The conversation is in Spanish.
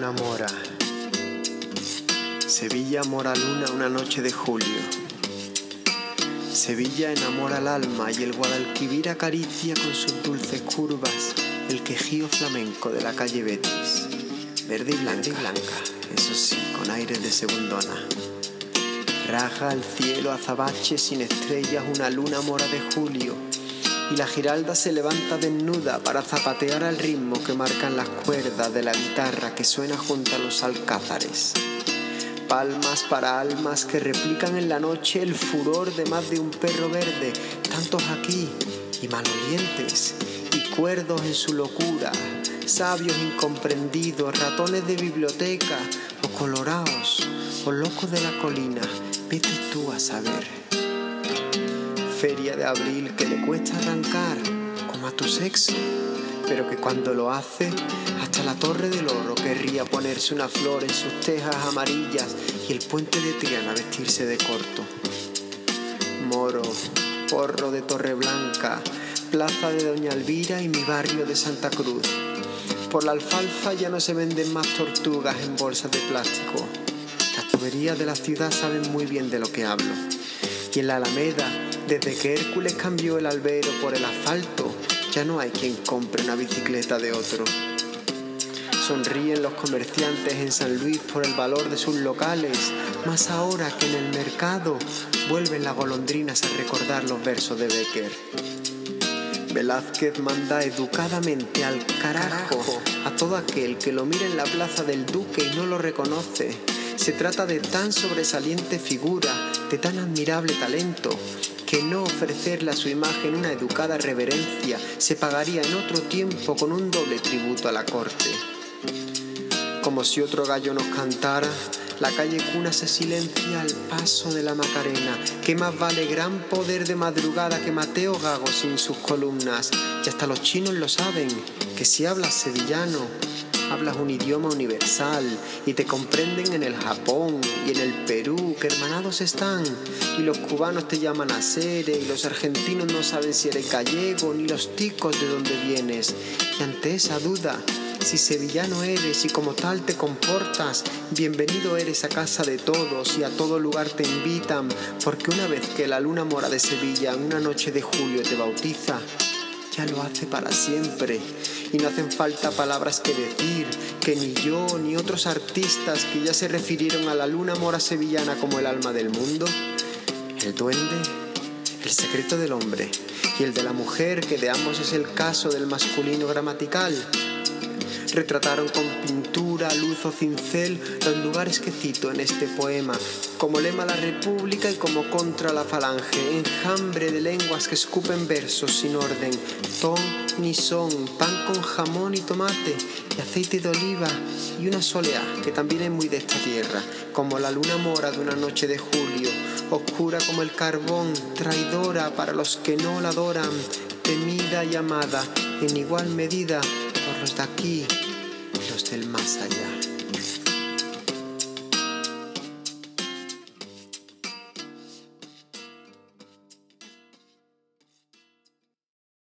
luna mora. Sevilla mora luna una noche de julio. Sevilla enamora al alma y el Guadalquivir acaricia con sus dulces curvas el quejío flamenco de la calle Betis. Verde y blanca, y blanca, eso sí, con aires de segundona. Raja al cielo azabache sin estrellas una luna mora de julio y la giralda se levanta desnuda para zapatear al ritmo que marcan las cuerdas de la guitarra que suena junto a los alcázares. Palmas para almas que replican en la noche el furor de más de un perro verde, tantos aquí y malolientes y cuerdos en su locura, sabios incomprendidos, ratones de biblioteca o colorados o locos de la colina, vete tú a saber feria de abril que le cuesta arrancar, como a tu sexo, pero que cuando lo hace, hasta la torre del oro querría ponerse una flor en sus tejas amarillas y el puente de Triana vestirse de corto. Moro, porro de Torre Blanca, plaza de Doña Elvira y mi barrio de Santa Cruz. Por la alfalfa ya no se venden más tortugas en bolsas de plástico. Las tuberías de la ciudad saben muy bien de lo que hablo. Y en la Alameda desde que Hércules cambió el albero por el asfalto, ya no hay quien compre una bicicleta de otro. Sonríen los comerciantes en San Luis por el valor de sus locales, más ahora que en el mercado vuelven las golondrinas a recordar los versos de Becker. Velázquez manda educadamente al carajo a todo aquel que lo mire en la plaza del Duque y no lo reconoce. Se trata de tan sobresaliente figura, de tan admirable talento, que no ofrecerle a su imagen una educada reverencia se pagaría en otro tiempo con un doble tributo a la corte. Como si otro gallo nos cantara, la calle cuna se silencia al paso de la Macarena, que más vale gran poder de madrugada que Mateo Gago sin sus columnas. Y hasta los chinos lo saben, que si hablas sevillano, hablas un idioma universal y te comprenden en el Japón y en el Perú, que hermanados están. Y los cubanos te llaman a Sere y los argentinos no saben si eres gallego ni los ticos de dónde vienes. Y ante esa duda, si sevillano eres y como tal te comportas, bienvenido eres a casa de todos y a todo lugar te invitan, porque una vez que la luna mora de Sevilla en una noche de julio te bautiza, ya lo hace para siempre y no hacen falta palabras que decir, que ni yo ni otros artistas que ya se refirieron a la luna mora sevillana como el alma del mundo, el duende, el secreto del hombre y el de la mujer, que de ambos es el caso del masculino gramatical, retrataron con pintura, luz o cincel los lugares que cito en este poema, como lema la república y como contra la falange, enjambre de lenguas que escupen versos sin orden, ton ni son, pan con jamón y tomate y aceite de oliva y una soleá que también es muy de esta tierra, como la luna mora de una noche de julio, oscura como el carbón, traidora para los que no la adoran, temida y amada en igual medida los de aquí los del más allá.